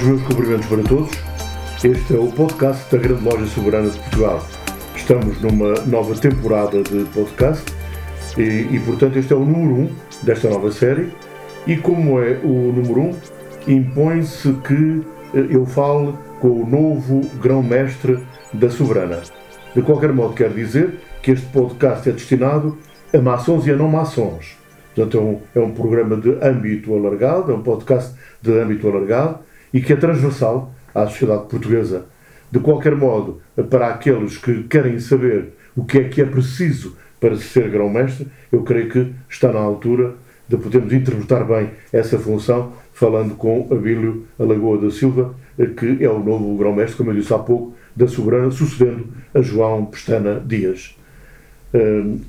Os meus cumprimentos para todos. Este é o podcast da Grande Loja Soberana de Portugal. Estamos numa nova temporada de podcast e, e, portanto, este é o número 1 um desta nova série. E, como é o número 1, um, impõe-se que eh, eu fale com o novo grão-mestre da Soberana. De qualquer modo, quero dizer que este podcast é destinado a maçons e a não maçons. Portanto, é um, é um programa de âmbito alargado, é um podcast de âmbito alargado e que é transversal à sociedade portuguesa. De qualquer modo, para aqueles que querem saber o que é que é preciso para ser grão-mestre, eu creio que está na altura de podermos interpretar bem essa função, falando com Abílio Alagoa da Silva, que é o novo grão-mestre, como eu disse há pouco, da Soberana, sucedendo a João Pestana Dias.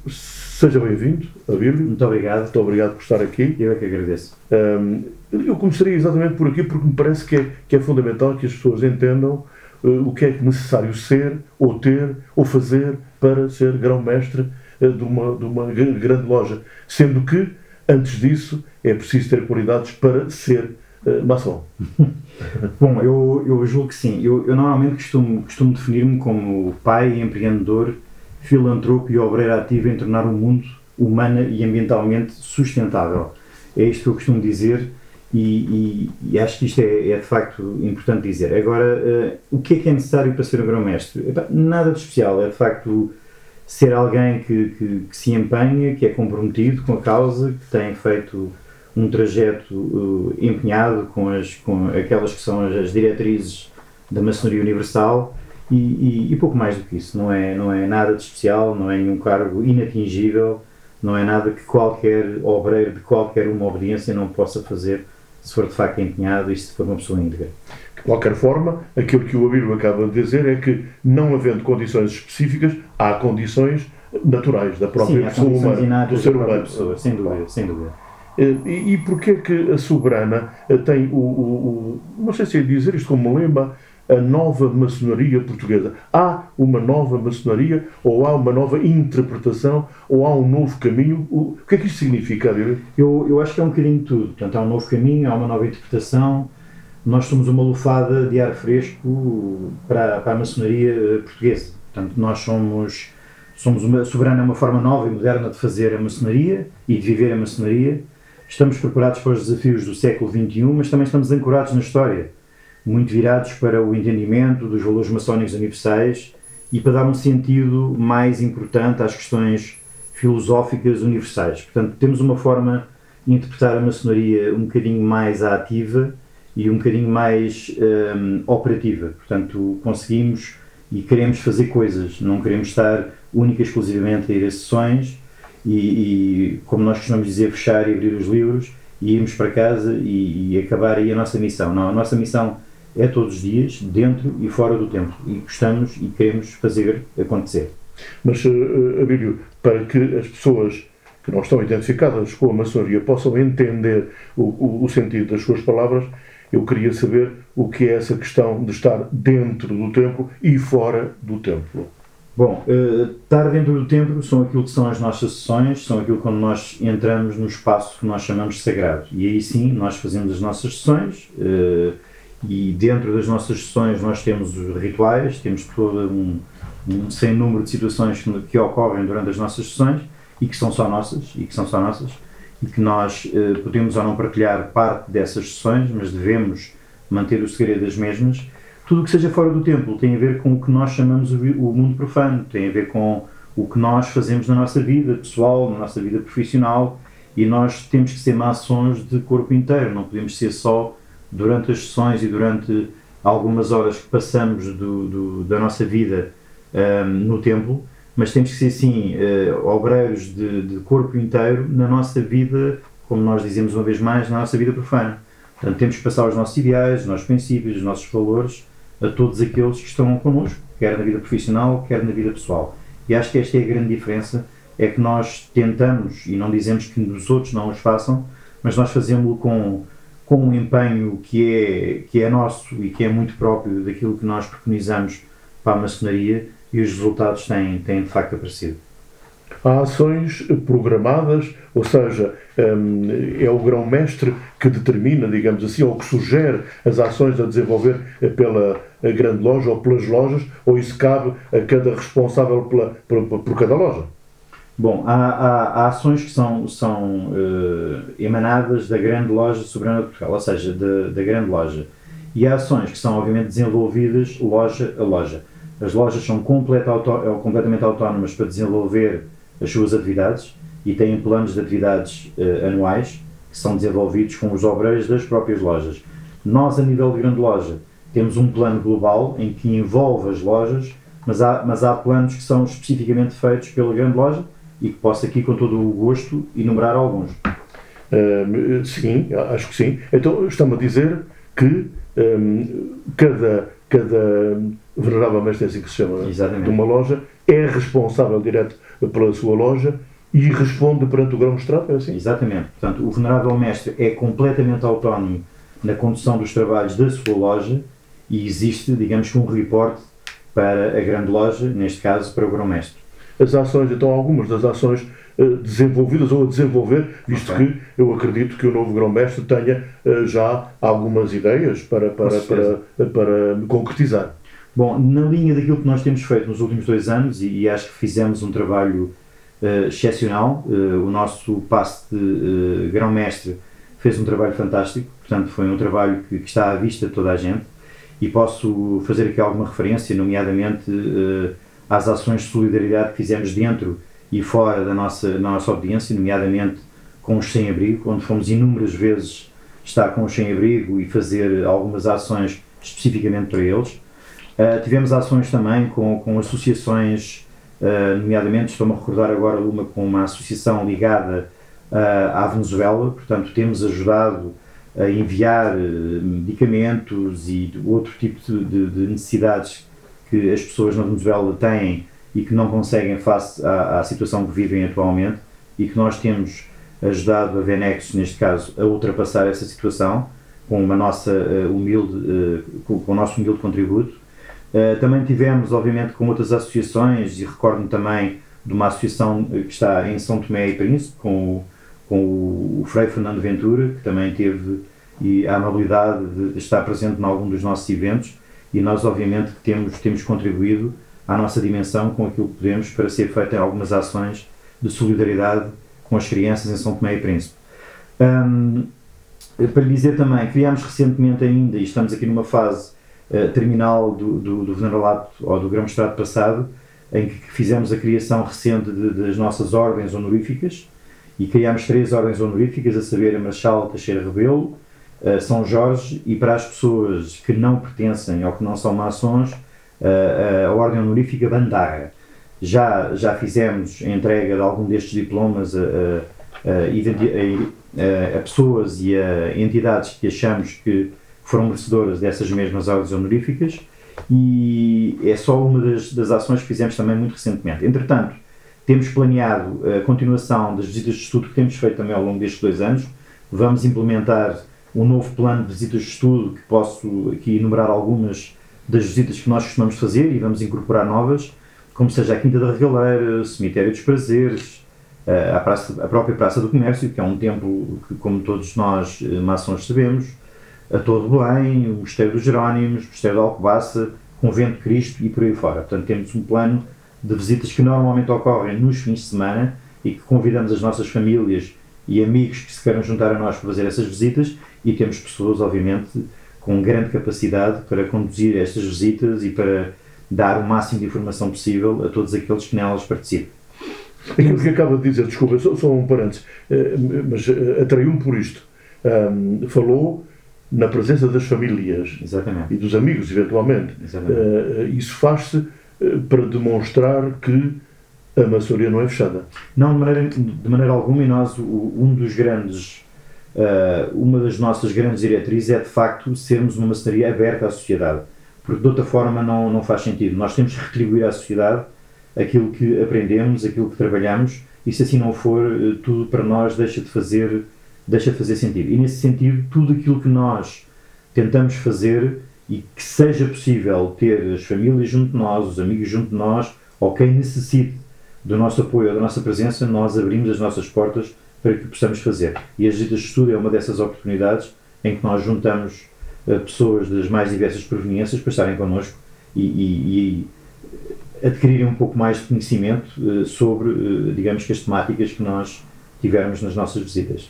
Seja bem-vindo, Abílio. Muito obrigado. Muito obrigado por estar aqui. Eu é que agradeço. Uh, eu começaria exatamente por aqui porque me parece que é, que é fundamental que as pessoas entendam uh, o que é necessário ser, ou ter, ou fazer para ser grão-mestre uh, de, uma, de uma grande loja. Sendo que, antes disso, é preciso ter qualidades para ser uh, maçom. Bom, eu, eu julgo que sim. Eu, eu normalmente costumo, costumo definir-me como pai, empreendedor, filantropo e obreiro ativo em tornar o mundo humana e ambientalmente sustentável. É isto que eu costumo dizer e, e, e, acho que isto é, é, de facto importante dizer. Agora, uh, o que é que é necessário para ser um grão-mestre? Nada de especial, é de facto ser alguém que, que, que, se empenha, que é comprometido com a causa, que tem feito um trajeto uh, empenhado com, as, com aquelas que são as, as diretrizes da maçonaria universal e, e, pouco mais do que isso. Não é, não é nada de especial, não é nenhum cargo inatingível, não é nada que qualquer obreiro de qualquer uma obediência não possa fazer se for de facto empenhado e se for uma pessoa íntegra. De qualquer forma, aquilo que o Abílio acaba de dizer é que, não havendo condições específicas, há condições naturais da própria Sim, pessoa humana, do ser humano. Pessoa, sem dúvida, sem dúvida. Eh, e, e porquê que a soberana eh, tem o, o, o, não sei se é dizer isto como lema, a nova maçonaria portuguesa. Há uma nova maçonaria, ou há uma nova interpretação, ou há um novo caminho? O, que é que isto significa, Eu, eu acho que é um bocadinho de tudo. Portanto, há um novo caminho, há uma nova interpretação. Nós somos uma lufada de ar fresco para, para a maçonaria portuguesa. Portanto, nós somos, somos uma soberana, uma forma nova e moderna de fazer a maçonaria e de viver a maçonaria. Estamos preparados para os desafios do século XXI, mas também estamos ancorados na história muito virados para o entendimento dos valores maçónicos universais e para dar um sentido mais importante às questões filosóficas universais. Portanto, temos uma forma de interpretar a maçonaria um bocadinho mais ativa e um bocadinho mais um, operativa. Portanto, conseguimos e queremos fazer coisas, não queremos estar única e exclusivamente a ir a sessões e, e, como nós costumamos dizer, fechar e abrir os livros e irmos para casa e, e acabar aí a nossa missão. Não, a nossa missão é todos os dias, dentro e fora do templo. E gostamos e queremos fazer acontecer. Mas, uh, Abílio, para que as pessoas que não estão identificadas com a maçonaria possam entender o, o, o, sentido das suas palavras, eu queria saber o que é essa questão de estar dentro do templo e fora do templo. Bom, uh, estar dentro do templo são aquilo que são as nossas sessões, são aquilo quando nós entramos no espaço que nós chamamos de sagrado. E aí sim, nós fazemos as nossas sessões. Uh, e dentro das nossas sessões nós temos os rituais, temos todo um, um sem número de situações que, que, ocorrem durante as nossas sessões e que são só nossas e que são só nossas e que nós eh, podemos ou não partilhar parte dessas sessões, mas devemos manter o segredo das mesmas. Tudo o que seja fora do templo tem a ver com o que nós chamamos o, o mundo profano, tem a ver com o que nós fazemos na nossa vida pessoal, na nossa vida profissional e nós temos que ser maçons de corpo inteiro, não podemos ser só durante as sessões e durante algumas horas que passamos do, do, da nossa vida um, no templo, mas temos que ser sim uh, obreiros de, de, corpo inteiro na nossa vida, como nós dizemos uma vez mais, na nossa vida profana. Portanto, temos que passar os nossos ideais, os nossos princípios, os nossos valores a todos aqueles que estão connosco, quer na vida profissional, quer na vida pessoal. E acho que esta é a grande diferença, é que nós tentamos, e não dizemos que os outros não os façam, mas nós fazemos-lo com, com um empenho que é, que é nosso e que é muito próprio daquilo que nós preconizamos para a maçonaria e os resultados têm, têm de facto aparecido. Há ações programadas, ou seja, hum, é o grão-mestre que determina, digamos assim, ou que sugere as ações a desenvolver pela grande loja ou pelas lojas, ou isso cabe a cada responsável pela, por, por cada loja? Bom, há, há, há, ações que são, são uh, emanadas da grande loja soberana de Portugal, ou seja, da grande loja. E há ações que são, obviamente, desenvolvidas loja a loja. As lojas são auto, completamente autónomas para desenvolver as suas atividades e têm planos de atividades uh, anuais que são desenvolvidos com os obreiros das próprias lojas. Nós, a nível de grande loja, temos um plano global em que envolve as lojas, mas há, mas há planos que são especificamente feitos pela grande loja e que posso aqui, com todo o gosto, enumerar alguns. Uh, sim, acho que sim. Então, estamos a dizer que um, cada, cada venerável mestre, é assim que se chama, Exatamente. de uma loja, é responsável direto pela sua loja e responde perante o grão-mestrado, é assim? Exatamente. Portanto, o venerável mestre é completamente autónomo na condução dos trabalhos da sua loja e existe, digamos, um reporte para a grande loja, neste caso para o grão-mestre as ações, então algumas das ações uh, desenvolvidas ou a desenvolver, visto okay. que eu acredito que o novo grão-mestre tenha uh, já algumas ideias para, para, para, para, para concretizar. Bom, na linha daquilo que nós temos feito nos últimos dois anos, e, e acho que fizemos um trabalho uh, excepcional, o nosso passe de grão-mestre fez um trabalho fantástico, portanto foi um trabalho que, que, está à vista de toda a gente, e posso fazer aqui alguma referência, nomeadamente às ações de solidariedade que fizemos dentro e fora da nossa, da nossa audiência, nomeadamente com os sem-abrigo, onde fomos inúmeras vezes estar com os sem-abrigo e fazer algumas ações especificamente para eles. Uh, tivemos ações também com, com associações, uh, nomeadamente, estou-me a recordar agora uma com uma associação ligada uh, à Venezuela, portanto, temos ajudado a enviar medicamentos e outro tipo de, de necessidades que as pessoas na Venezuela têm e que não conseguem face à, à, situação que vivem atualmente e que nós temos ajudado a Venex, neste caso, a ultrapassar essa situação com uma nossa uh, humilde, uh, com, com, o nosso humilde contributo. Uh, também tivemos, obviamente, com outras associações e recordo-me também de uma associação que está em São Tomé e Príncipe com o, com o Frei Fernando Ventura, que também teve e a amabilidade de estar presente em algum dos nossos eventos e nós obviamente temos, temos contribuído à nossa dimensão com aquilo que podemos para ser feita algumas ações de solidariedade com as crianças em São Tomé e Príncipe. Um, para lhe dizer também, criámos recentemente ainda, e estamos aqui numa fase uh, terminal do, do, do veneralato ou do grão-mestrado passado, em que fizemos a criação recente de, das nossas ordens honoríficas e criámos três ordens honoríficas, a saber a Marechal Teixeira Rebelo, São Jorge e para as pessoas que não pertencem ou que não são maçons, uh, a Ordem Honorífica Bandaga. Já, já fizemos a entrega de algum destes diplomas a, a, a, a, pessoas e a entidades que achamos que foram merecedoras dessas mesmas ordens honoríficas e é só uma das, das ações que fizemos também muito recentemente. Entretanto, temos planeado a continuação das visitas de estudo que temos feito também ao longo destes dois anos. Vamos implementar um novo plano de visitas de estudo, que posso aqui enumerar algumas das visitas que nós costumamos fazer e vamos incorporar novas, como seja a Quinta da Regaleira, Cemitério dos Prazeres, a, praça, a própria Praça do Comércio, que é um templo que, como todos nós eh, maçons sabemos, a Torre de Belém, o Mosteiro dos Jerónimos, o Mosteiro da Alcobaça, Convento de Cristo e por aí fora. Portanto, temos um plano de visitas que normalmente ocorrem nos fins de semana e que convidamos as nossas famílias e amigos que se queiram juntar a nós para fazer essas visitas e temos pessoas, obviamente, com grande capacidade para conduzir estas visitas e para dar o máximo de informação possível a todos aqueles que nelas participam. Aquilo que acaba de dizer, desculpa, só, só um parênteses, eh, mas eh, atraiu-me por isto. Um, falou na presença das famílias Exatamente. e dos amigos, eventualmente. Uh, isso faz-se para demonstrar que a maçonaria não é fechada. Não, de maneira, de maneira alguma, e nós, um dos grandes, uma das nossas grandes diretrizes é de facto sermos uma maçonaria aberta à sociedade, porque de outra forma não, não faz sentido. Nós temos que retribuir à sociedade aquilo que aprendemos, aquilo que trabalhamos, e se assim não for, uh, tudo para nós deixa de fazer, deixa de fazer sentido. E nesse sentido, tudo aquilo que nós tentamos fazer e que seja possível ter as famílias junto de nós, os amigos junto de nós, ou quem necessite do nosso apoio da nossa presença, nós abrimos as nossas portas para que possamos fazer. E visitas de estudo é uma dessas oportunidades em que nós juntamos uh, pessoas das mais diversas proveniências para estarem connosco e, e, e adquirirem um pouco mais de conhecimento uh, sobre, uh, digamos que as temáticas que nós tivermos nas nossas visitas.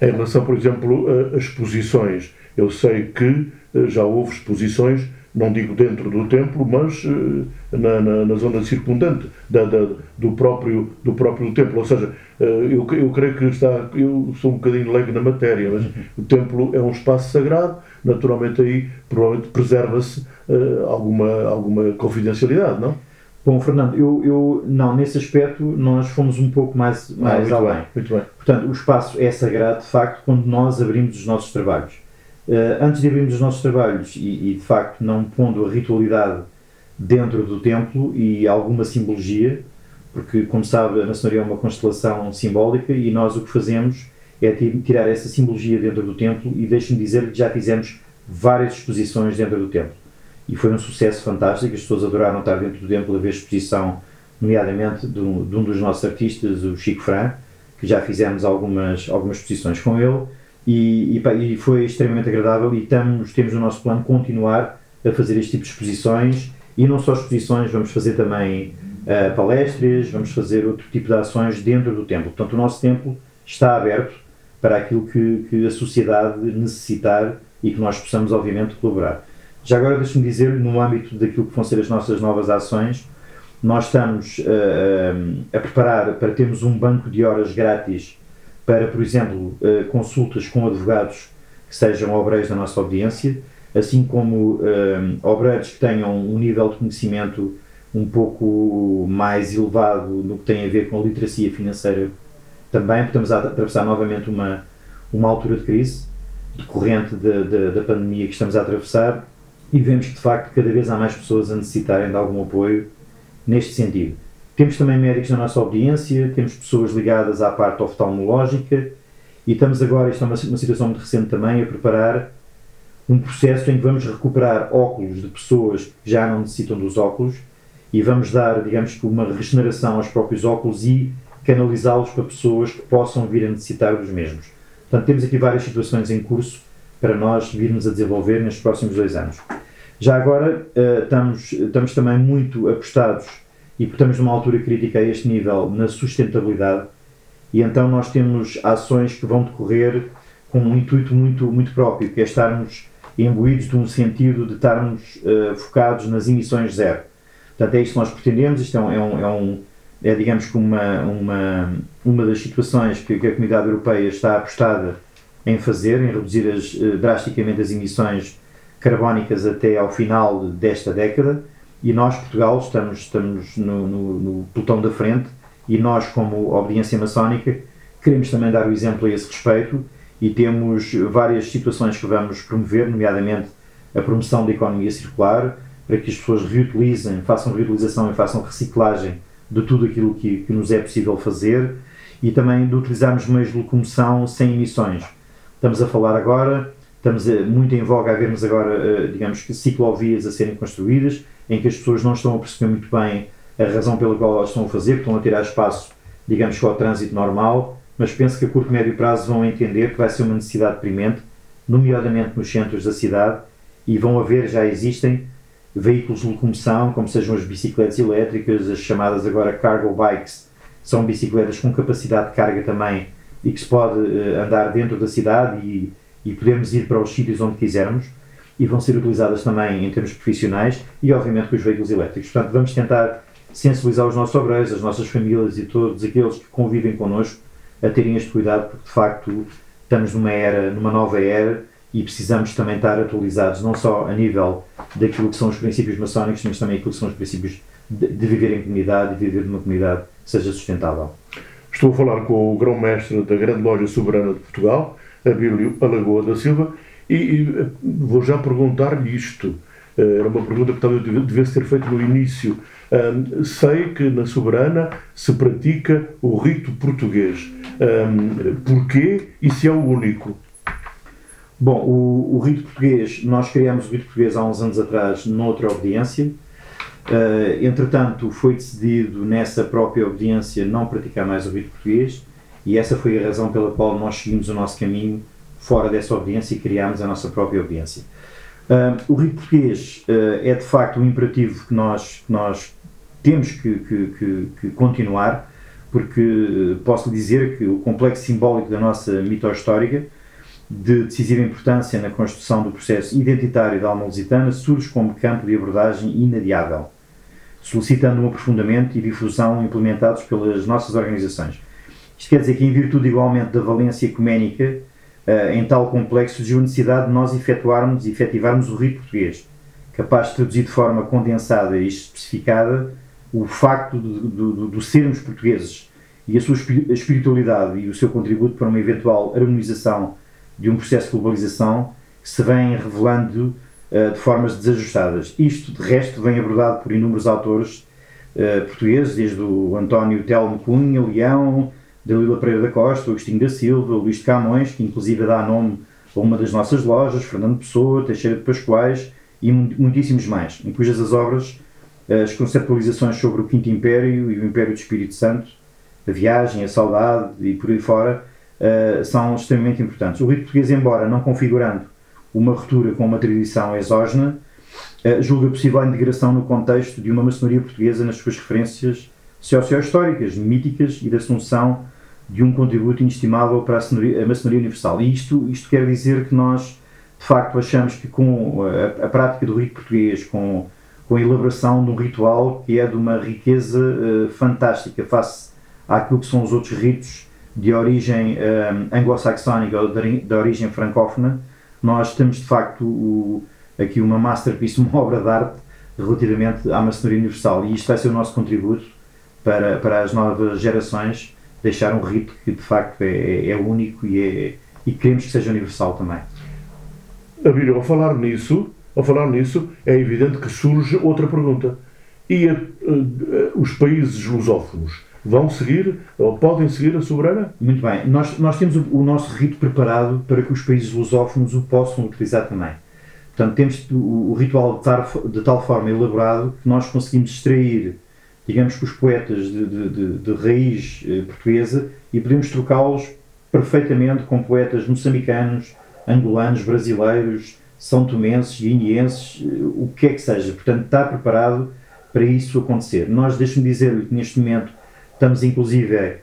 Em relação, por exemplo, a exposições, eu sei que já houve exposições não digo dentro do templo, mas uh, na, na, na, zona circundante da, da, do, próprio, do próprio templo. Ou seja, uh, eu, eu creio que está. Eu sou um bocadinho leigo na matéria, mas uhum. o templo é um espaço sagrado, naturalmente aí provavelmente preserva-se uh, alguma, alguma confidencialidade, não? Bom, Fernando, eu, eu não, nesse aspecto nós fomos um pouco mais, mais ah, muito além. Bem, muito bem. Portanto, o espaço é sagrado, de facto, quando nós abrimos os nossos trabalhos. Uh, antes de abrirmos os nossos trabalhos e, e, de facto não pondo a ritualidade dentro do templo e alguma simbologia, porque como sabe a maçonaria é uma constelação simbólica e nós o que fazemos é tirar essa simbologia dentro do templo e deixe-me dizer que já fizemos várias exposições dentro do templo. E foi um sucesso fantástico, as pessoas adoraram estar dentro do templo a ver exposição nomeadamente de um, de um dos nossos artistas, o Chico Fran, que já fizemos algumas, algumas exposições com ele e, e, e, foi extremamente agradável e estamos, temos no nosso plano continuar a fazer este tipo de exposições e não só exposições, vamos fazer também uh, palestras, vamos fazer outro tipo de ações dentro do templo. Portanto, o nosso templo está aberto para aquilo que, que a sociedade necessitar e que nós possamos, obviamente, colaborar. Já agora, deixe-me dizer, no âmbito daquilo que vão ser as nossas novas ações, nós estamos uh, a preparar para termos um banco de horas grátis para, por exemplo, uh, consultas com advogados que sejam obreiros da nossa audiência, assim como uh, obreiros que tenham um nível de conhecimento um pouco mais elevado no que tem a ver com a literacia financeira também, porque estamos a atravessar novamente uma, uma altura de crise decorrente de, de, da pandemia que estamos a atravessar e vemos que de facto cada vez há mais pessoas a necessitarem de algum apoio neste sentido. Temos também médicos na nossa audiência, temos pessoas ligadas à parte oftalmológica e estamos agora, isto é uma, uma situação muito recente também, a preparar um processo em que vamos recuperar óculos de pessoas que já não necessitam dos óculos e vamos dar, digamos que, uma regeneração aos próprios óculos e canalizá-los para pessoas que possam vir a necessitar dos mesmos. Portanto, temos aqui várias situações em curso para nós virmos a desenvolver nestes próximos dois anos. Já agora, uh, estamos, estamos também muito apostados e estamos numa altura crítica a este nível na sustentabilidade. E então nós temos ações que vão decorrer com um intuito muito, muito próprio, que é estarmos imbuídos de um sentido de estarmos uh, focados nas emissões zero. Portanto, é isto que nós pretendemos, isto é, é, um, é, um, é digamos que uma, uma, uma das situações que, que, a Comunidade Europeia está apostada em fazer, em reduzir as, uh, drasticamente as emissões carbónicas até ao final desta década e nós, Portugal, estamos, estamos no, no, no pelotão da frente e nós, como obediência maçónica, queremos também dar o exemplo a esse respeito e temos várias situações que vamos promover, nomeadamente a promoção da economia circular, para que as pessoas reutilizem, façam reutilização e façam reciclagem de tudo aquilo que, que nos é possível fazer e também de utilizarmos meios de locomoção sem emissões. Estamos a falar agora, estamos muito em voga a vermos agora, eh, digamos que ciclovias a serem construídas, em que as pessoas não estão a perceber muito bem a razão pela qual elas estão a fazer, estão a tirar espaço, digamos que ao trânsito normal, mas penso que a curto e médio prazo vão entender que vai ser uma necessidade premente, nomeadamente nos centros da cidade, e vão haver, já existem, veículos de locomoção, como sejam as bicicletas elétricas, as chamadas agora cargo bikes, são bicicletas com capacidade de carga também e que se pode uh, andar dentro da cidade e, e podemos ir para os sítios onde quisermos e vão ser utilizadas também em termos profissionais e, obviamente, com os veículos elétricos. Portanto, vamos tentar sensibilizar os nossos obreiros, as nossas famílias e todos aqueles que convivem connosco a terem este cuidado, porque de facto estamos numa era, numa nova era e precisamos também estar atualizados, não só a nível daquilo que são os princípios maçónicos, mas também aquilo que são os princípios de, de viver em comunidade e viver numa comunidade que seja sustentável. Estou a falar com o grão-mestre da Grande Loja Soberana de Portugal, Abílio Alagoa da Silva, e, e vou já perguntar-lhe isto. Eh, era uma pergunta que talvez devesse ter feito no início. Um, sei que na Soberana se pratica o rito português. Um, porquê e se é o único? Bom, o, o, rito português, nós criamos o rito português há uns anos atrás noutra obediência. Uh, entretanto, foi decidido nessa própria obediência não praticar mais o rito português e essa foi a razão pela qual nós seguimos o nosso caminho fora dessa obediência e criámos a nossa própria obediência. Uh, o rito português uh, é de facto um imperativo que nós, nós temos que, que, que, que continuar, porque posso dizer que o complexo simbólico da nossa mito histórica de decisiva importância na construção do processo identitário da alma lusitana surge como campo de abordagem inadiável, solicitando um aprofundamento e difusão implementados pelas nossas organizações. Isto quer dizer que, em virtude igualmente da valência ecuménica uh, em tal complexo, a necessidade de nós efetuarmos efetivarmos o rito português, capaz de traduzir de forma condensada e especificada o facto de, de, de sermos portugueses e a sua espiritualidade e o seu contributo para uma eventual harmonização de um processo de globalização que se vem revelando uh, de formas desajustadas. Isto, de resto, vem abordado por inúmeros autores uh, portugueses, desde o António Telmo Cunha, Leão, Dalila Pereira da Costa, Agostinho da Silva, Luís de Camões, que inclusive dá nome a uma das nossas lojas, Fernando Pessoa, Teixeira de Pascoais e muitíssimos mais, em cujas as obras, as conceptualizações sobre o Quinto Império e o Império do Espírito Santo, a viagem, a saudade e por aí fora, uh, são extremamente importantes. O rito português, embora não configurando uma ruptura com uma tradição exógena, uh, julga possível a integração no contexto de uma maçonaria portuguesa nas suas referências socio-históricas, míticas e da assunção de um contributo inestimável para a, maçonaria universal. E isto, isto quer dizer que nós, de facto, achamos que com a, a prática do rito português, com, com a elaboração de um ritual que é de uma riqueza uh, fantástica face àquilo que são os outros ritos de origem um, anglo-saxónica ou de, de, origem francófona, nós temos de facto o, aqui uma masterpiece, uma obra de arte relativamente à maçonaria universal e isto vai ser o nosso contributo para, para as novas gerações deixar um rito que de facto é, é, único e, é, e queremos que seja universal também. Abílio, ao falar nisso, ao falar nisso, é evidente que surge outra pergunta. E a, a, a, os países lusófonos vão seguir ou podem seguir a soberana? Muito bem. Nós, nós temos o, o nosso rito preparado para que os países lusófonos o possam utilizar também. Portanto, temos o, o ritual de, tar, de, tal forma elaborado que nós conseguimos extrair, digamos que os poetas de, de, de, de raiz eh, portuguesa e podemos trocá-los perfeitamente com poetas moçambicanos, angolanos, brasileiros, são tomenses, guineenses, eh, o que é que seja. Portanto, está preparado para isso acontecer. Nós, deixe-me dizer-lhe que neste momento Estamos, inclusive,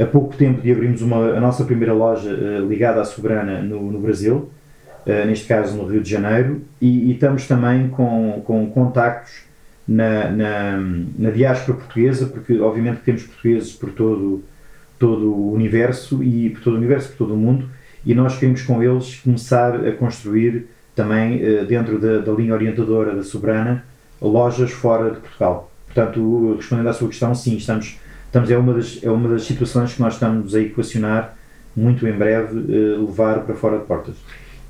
a pouco tempo de abrirmos uma, a nossa primeira loja uh, ligada à Soberana no, no Brasil, neste caso no Rio de Janeiro, e, e estamos também com, com contactos na, na, na, diáspora portuguesa, porque obviamente temos portugueses por todo, todo o universo e por todo o universo, por todo o mundo, e nós queremos com eles começar a construir também uh, dentro da, da linha orientadora da Soberana lojas fora de Portugal. Portanto, respondendo à sua questão, sim, estamos estamos, é, uma das, é uma das situações que nós estamos a equacionar muito em breve uh, levar para fora de portas.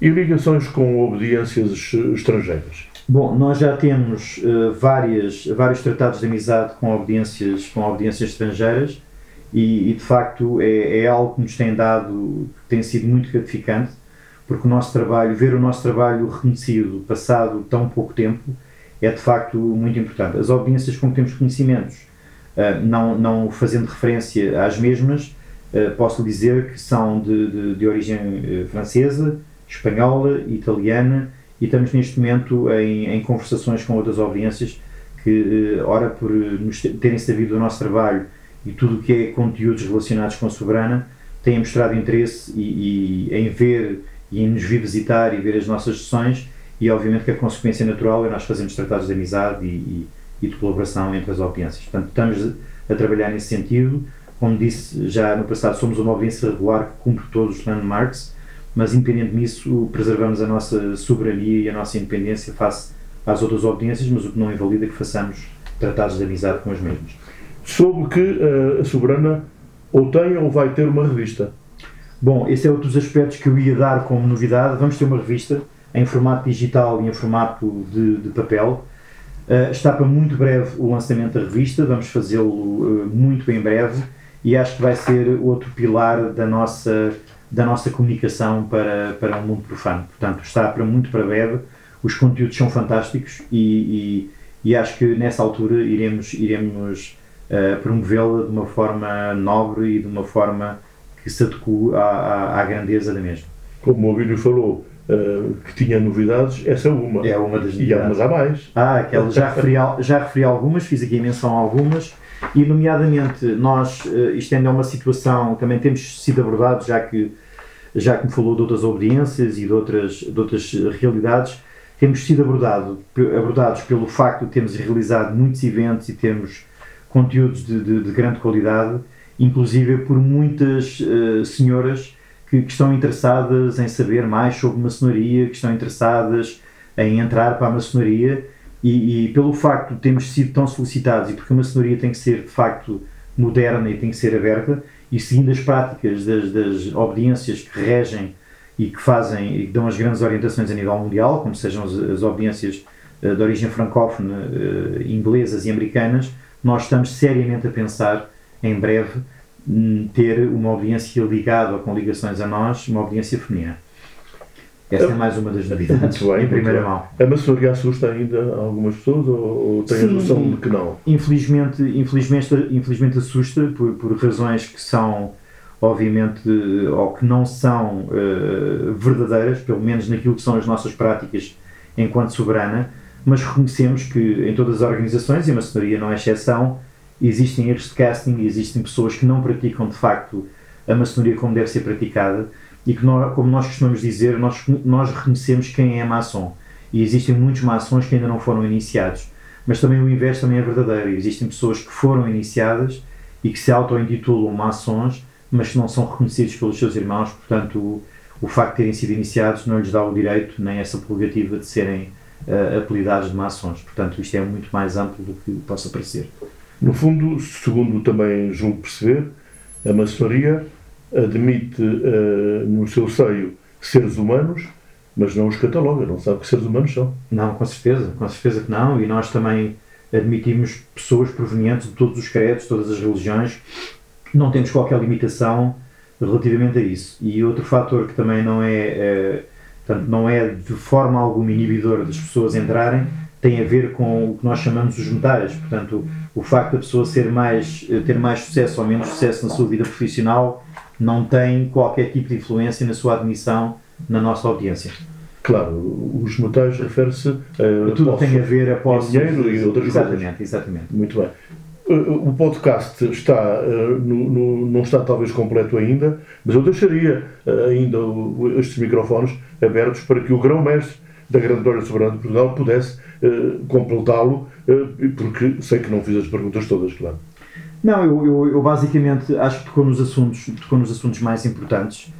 E ligações com obediências estrangeiras? Bom, nós já temos uh, várias, vários tratados de amizade com obediências, com obediências estrangeiras e, e de facto é, é, algo que nos tem dado, tem sido muito gratificante, porque o nosso trabalho, ver o nosso trabalho reconhecido passado tão pouco tempo, é de facto muito importante. As obediências com que temos conhecimentos eh, não, não fazendo referência às mesmas, uh, posso dizer que são de, de, de origem uh, francesa, espanhola, italiana e estamos neste momento em, em conversações com outras audiências que, ora por nos terem sabido do nosso trabalho e tudo o que é conteúdos relacionados com a Soberana, têm mostrado interesse e, e, em ver e em nos vir visitar e ver as nossas sessões e obviamente que a consequência natural é nós fazermos tratados de amizade e, e, e de colaboração entre as audiências. Portanto, estamos a trabalhar nesse sentido. Como disse já no passado, somos uma audiência regular que cumpre todos os landmarks, mas independente disso, preservamos a nossa soberania e a nossa independência face às outras audiências, mas o que não invalida que façamos tratados de amizade com as mesmas. Soube que uh, a Soberana ou tem ou vai ter uma revista. Bom, esse é outro dos aspectos que eu ia dar como novidade. Vamos ter uma revista em formato digital e em formato de, de papel. Uh, está para muito breve o lançamento da revista, vamos fazê-lo uh, muito em breve e acho que vai ser outro pilar da nossa, da nossa comunicação para, para um mundo profano. Portanto, está para muito para breve, os conteúdos são fantásticos e, e, e acho que nessa altura iremos, iremos uh, promovê-la de uma forma nobre e de uma forma que se adequa à, à, à grandeza da mesma. Como o Abílio falou, Uh, que tinha novidades, essa é uma. É uma das novidades. E há, mas há mais. Ah, aquela, já, referi, já referi algumas, fiz aqui menção a algumas, e nomeadamente nós, uh, isto ainda é uma situação, também temos sido abordados, já que, já que me falou de outras obediências e de outras, de outras realidades, temos sido abordado, abordados pelo facto de termos realizado muitos eventos e termos conteúdos de, de, de grande qualidade, inclusive por muitas uh, senhoras que, que, estão interessadas em saber mais sobre maçonaria, que estão interessadas em entrar para a maçonaria e, e, pelo facto de termos sido tão solicitados e porque a maçonaria tem que ser de facto moderna e tem que ser aberta e seguindo as práticas das, das obediências que regem e que fazem e que dão as grandes orientações a nível mundial, como sejam as, as obediências uh, de origem francófona, uh, inglesas e americanas, nós estamos seriamente a pensar em breve ter uma audiência ligada ou com ligações a nós, uma audiência feminina. Essa é mais uma das novidades, bem, em primeira mão. A maçonaria assusta ainda algumas pessoas ou, ou tem Sim, a noção de que não? Infelizmente, infelizmente, infelizmente assusta por, por razões que são, obviamente, ou que não são uh, verdadeiras, pelo menos naquilo que são as nossas práticas enquanto soberana, mas reconhecemos que em todas as organizações, e a maçonaria não é exceção, existem erros de casting, existem pessoas que não praticam de facto a maçonaria como deve ser praticada e que, nós, como nós costumamos dizer, nós, nós reconhecemos quem é maçom. E existem muitos maçons que ainda não foram iniciados. Mas também o inverso também é verdadeiro. Existem pessoas que foram iniciadas e que se auto-intitulam maçons, mas que não são reconhecidos pelos seus irmãos. Portanto, o, o facto de terem sido iniciados não lhes dá o direito nem essa prerrogativa de serem uh, apelidados de maçons. Portanto, isto é muito mais amplo do que possa parecer. No fundo, segundo também julgo perceber, a maçonaria admite uh, no seu seio seres humanos, mas não os cataloga, não sabe que seres humanos são. Não, com certeza, com certeza que não, e nós também admitimos pessoas provenientes de todos os credos, todas as religiões, não temos qualquer limitação relativamente a isso. E outro fator que também não é, é portanto, não é de forma alguma inibidor das pessoas entrarem tem a ver com o que nós chamamos os metais. Portanto, o facto da pessoa ser mais, ter mais sucesso ou menos sucesso na sua vida profissional não tem qualquer tipo de influência na sua admissão na nossa audiência. Claro, os metais refere-se a. Tudo tem a ver a posse. Dinheiro e outras exatamente, coisas. Exatamente. Muito bem. O podcast está, não está talvez completo ainda, mas eu deixaria ainda estes microfones abertos para que o grão-mestre da Grande Glória Soberana de Portugal pudesse completá-lo, porque sei que não fiz as perguntas todas, claro. Não, eu, eu, eu, basicamente acho que tocou nos, assuntos, tocou nos assuntos mais importantes.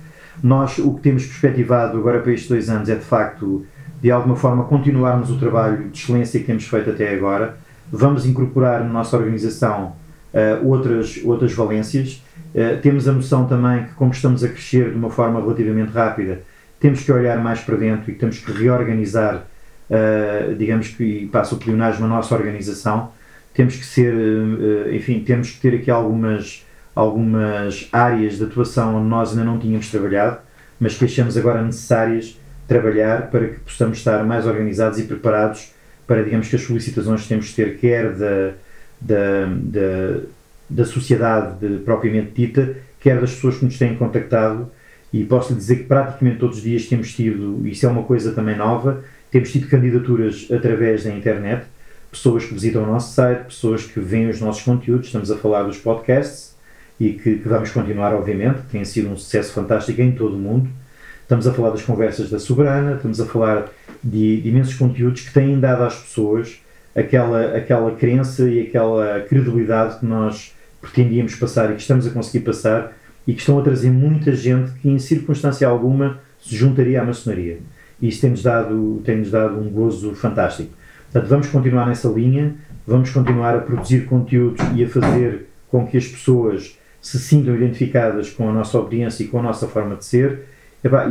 Nós, o que temos perspectivado agora para estes dois anos é, de facto, de alguma forma, continuarmos o trabalho de excelência que temos feito até agora. Vamos incorporar na nossa organização uh, outras, outras valências. Uh, temos a noção também que, como estamos a crescer de uma forma relativamente rápida, temos que olhar mais para dentro e temos que reorganizar, uh, digamos que, passo o pleonagem, na nossa organização. Temos que ser, uh, enfim, temos que ter aqui algumas, algumas áreas de atuação onde nós ainda não tínhamos trabalhado, mas que achamos agora necessárias trabalhar para que possamos estar mais organizados e preparados para, digamos que, as solicitações que temos que ter, quer da, da, da, da sociedade de, propriamente dita, quer das pessoas que nos têm contactado e posso lhe dizer que praticamente todos os dias temos tido, isso é uma coisa também nova, temos tido candidaturas através da internet, pessoas que visitam o nosso site, pessoas que veem os nossos conteúdos, estamos a falar dos podcasts e que, que vamos continuar, obviamente, tem sido um sucesso fantástico em todo o mundo. Estamos a falar das conversas da Soberana, estamos a falar de, de imensos conteúdos que têm dado às pessoas aquela, aquela crença e aquela credibilidade que nós pretendíamos passar e que estamos a conseguir passar e que estão a trazer muita gente que, em circunstância alguma, se juntaria à maçonaria. E isso tem-nos dado, tem dado um gozo fantástico. Portanto, vamos continuar nessa linha, vamos continuar a produzir conteúdos e a fazer com que as pessoas se sintam identificadas com a nossa obediência e com a nossa forma de ser,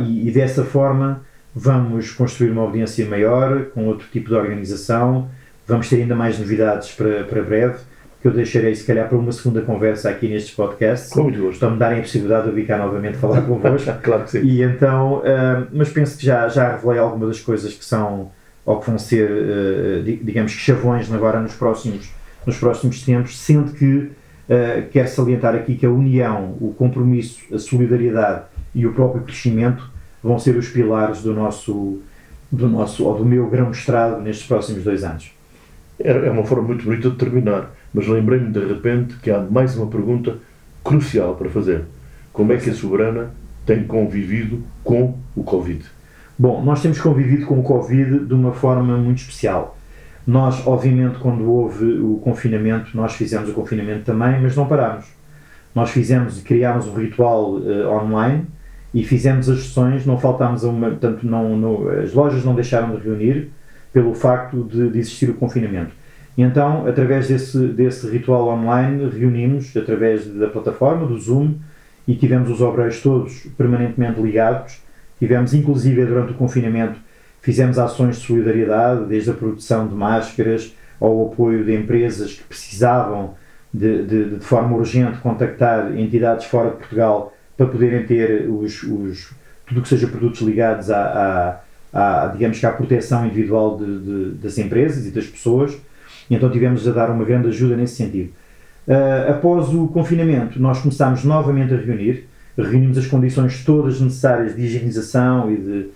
e, e dessa forma vamos construir uma audiência maior, com outro tipo de organização, vamos ter ainda mais novidades para, para breve, que eu deixarei se calhar para uma segunda conversa aqui nestes podcasts. Com muito gosto. Para me darem a possibilidade de eu vir cá novamente falar convosco. claro que sim. E então, uh, mas penso que já, já revelei algumas das coisas que são, ou que vão ser, uh, digamos que chavões agora nos próximos, nos próximos tempos, sendo que uh, quero salientar aqui que a união, o compromisso, a solidariedade e o próprio crescimento vão ser os pilares do nosso, do nosso ou do meu grão-mestrado nestes próximos dois anos. É, é uma forma muito bonita de terminar, mas lembrei-me de repente que há mais uma pergunta crucial para fazer. Como é que a Soberana tem convivido com o Covid? Bom, nós temos convivido com o Covid de uma forma muito especial. Nós, obviamente, quando houve o confinamento, nós fizemos o confinamento também, mas não parámos. Nós fizemos e criámos um ritual uh, online e fizemos as sessões, não faltámos a uma, portanto, não, não, as lojas não deixaram de reunir pelo facto de, de existir o confinamento. E então, através desse, desse ritual online, reunimos através da plataforma, do Zoom, e tivemos os obreiros todos permanentemente ligados. Tivemos, inclusive, durante o confinamento, fizemos ações de solidariedade, desde a produção de máscaras ao apoio de empresas que precisavam de, de, de forma urgente contactar entidades fora de Portugal para poderem ter os, os, tudo o que seja produtos ligados à, à, à, digamos que à proteção individual de, das empresas e das pessoas. E então tivemos a dar uma grande ajuda nesse sentido. Uh, após o confinamento, nós começámos novamente a reunir, reunimos as condições todas necessárias de higienização e de,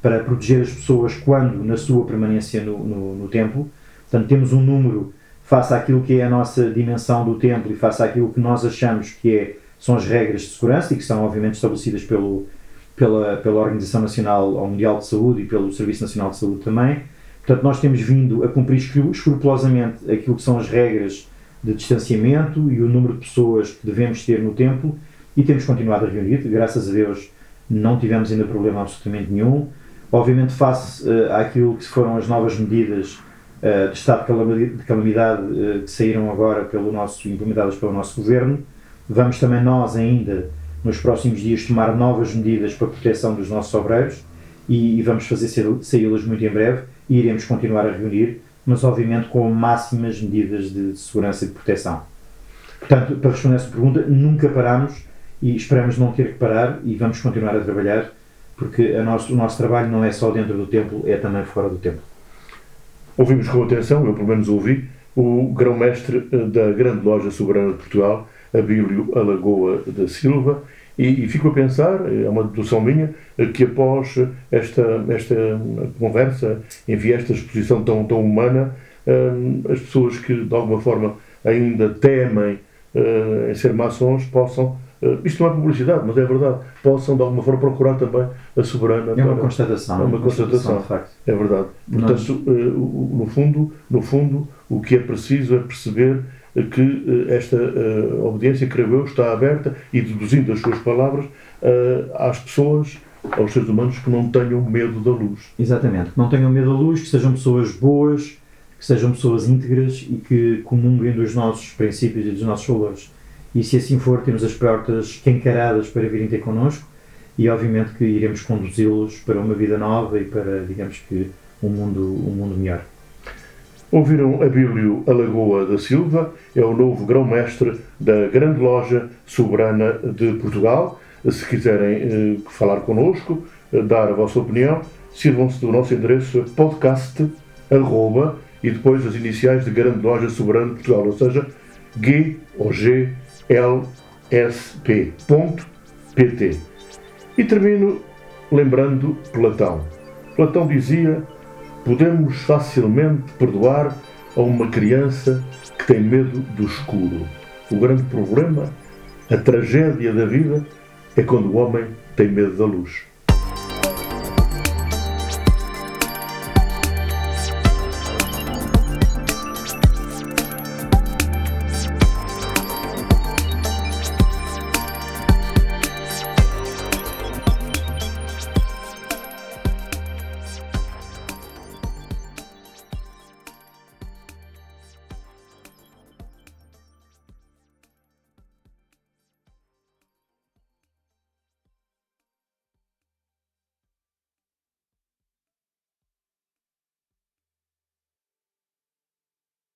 para proteger as pessoas quando na sua permanência no, no, no templo. Portanto, temos um número face àquilo que é a nossa dimensão do templo e face àquilo que nós achamos que é são as regras de segurança e que são obviamente estabelecidas pelo, pela, pela Organização Nacional ou Mundial de Saúde e pelo Serviço Nacional de Saúde também. Portanto, nós temos vindo a cumprir escrupulosamente aquilo que são as regras de distanciamento e o número de pessoas que devemos ter no templo e temos continuado a reunir. Graças a Deus não tivemos ainda problema absolutamente nenhum. Obviamente, face uh, àquilo que foram as novas medidas uh, de estado de calamidade uh, que saíram agora pelo nosso, implementadas pelo nosso governo, Vamos também nós ainda, nos próximos dias, tomar novas medidas para a proteção dos nossos obreiros e, e vamos fazer saí-las muito em breve e iremos continuar a reunir, mas obviamente com máximas medidas de segurança e de proteção. Portanto, para responder a essa pergunta, nunca paramos e esperamos não ter que parar e vamos continuar a trabalhar porque nosso, o nosso trabalho não é só dentro do templo, é também fora do templo. Ouvimos com atenção, eu pelo menos ouvi, o grão-mestre eh, da Grande Loja Soberana de Portugal, Abílio Alagoa da Silva, e, e, fico a pensar, é uma dedução minha, que após esta, esta conversa, enfim, esta exposição tão, tão humana, hum, as pessoas que de alguma forma ainda temem hum, em ser maçons possam, hum, isto não é publicidade, mas é verdade, possam de alguma forma procurar também a soberana. É uma para, constatação. É uma constatação, de facto. É verdade. Portanto, no fundo, no fundo, o que é preciso é perceber que eh, esta uh, obediência, creio eu, está aberta e deduzindo as suas palavras uh, às pessoas, aos seres humanos que não tenham medo da luz. Exatamente, que não tenham medo da luz, que sejam pessoas boas, que sejam pessoas íntegras e que comunguem dos nossos princípios e dos nossos valores. E se assim for, temos as portas encaradas para virem ter connosco e obviamente que iremos conduzi-los para uma vida nova e para, digamos que, um mundo, um mundo melhor. Ouviram Abílio Alagoa da Silva, é o novo grão-mestre da Grande Loja Soberana de Portugal. Se quiserem eh, falar connosco, eh, dar a vossa opinião, sirvam-se do nosso endereço podcast, arroba, e depois as iniciais de Grande Loja Soberana de Portugal, ou seja, G ou G L S P. PT. E termino lembrando Platão. Platão dizia podemos facilmente perdoar a uma criança que tem medo do escuro. O grande problema, a tragédia da vida, é quando o homem tem medo da luz.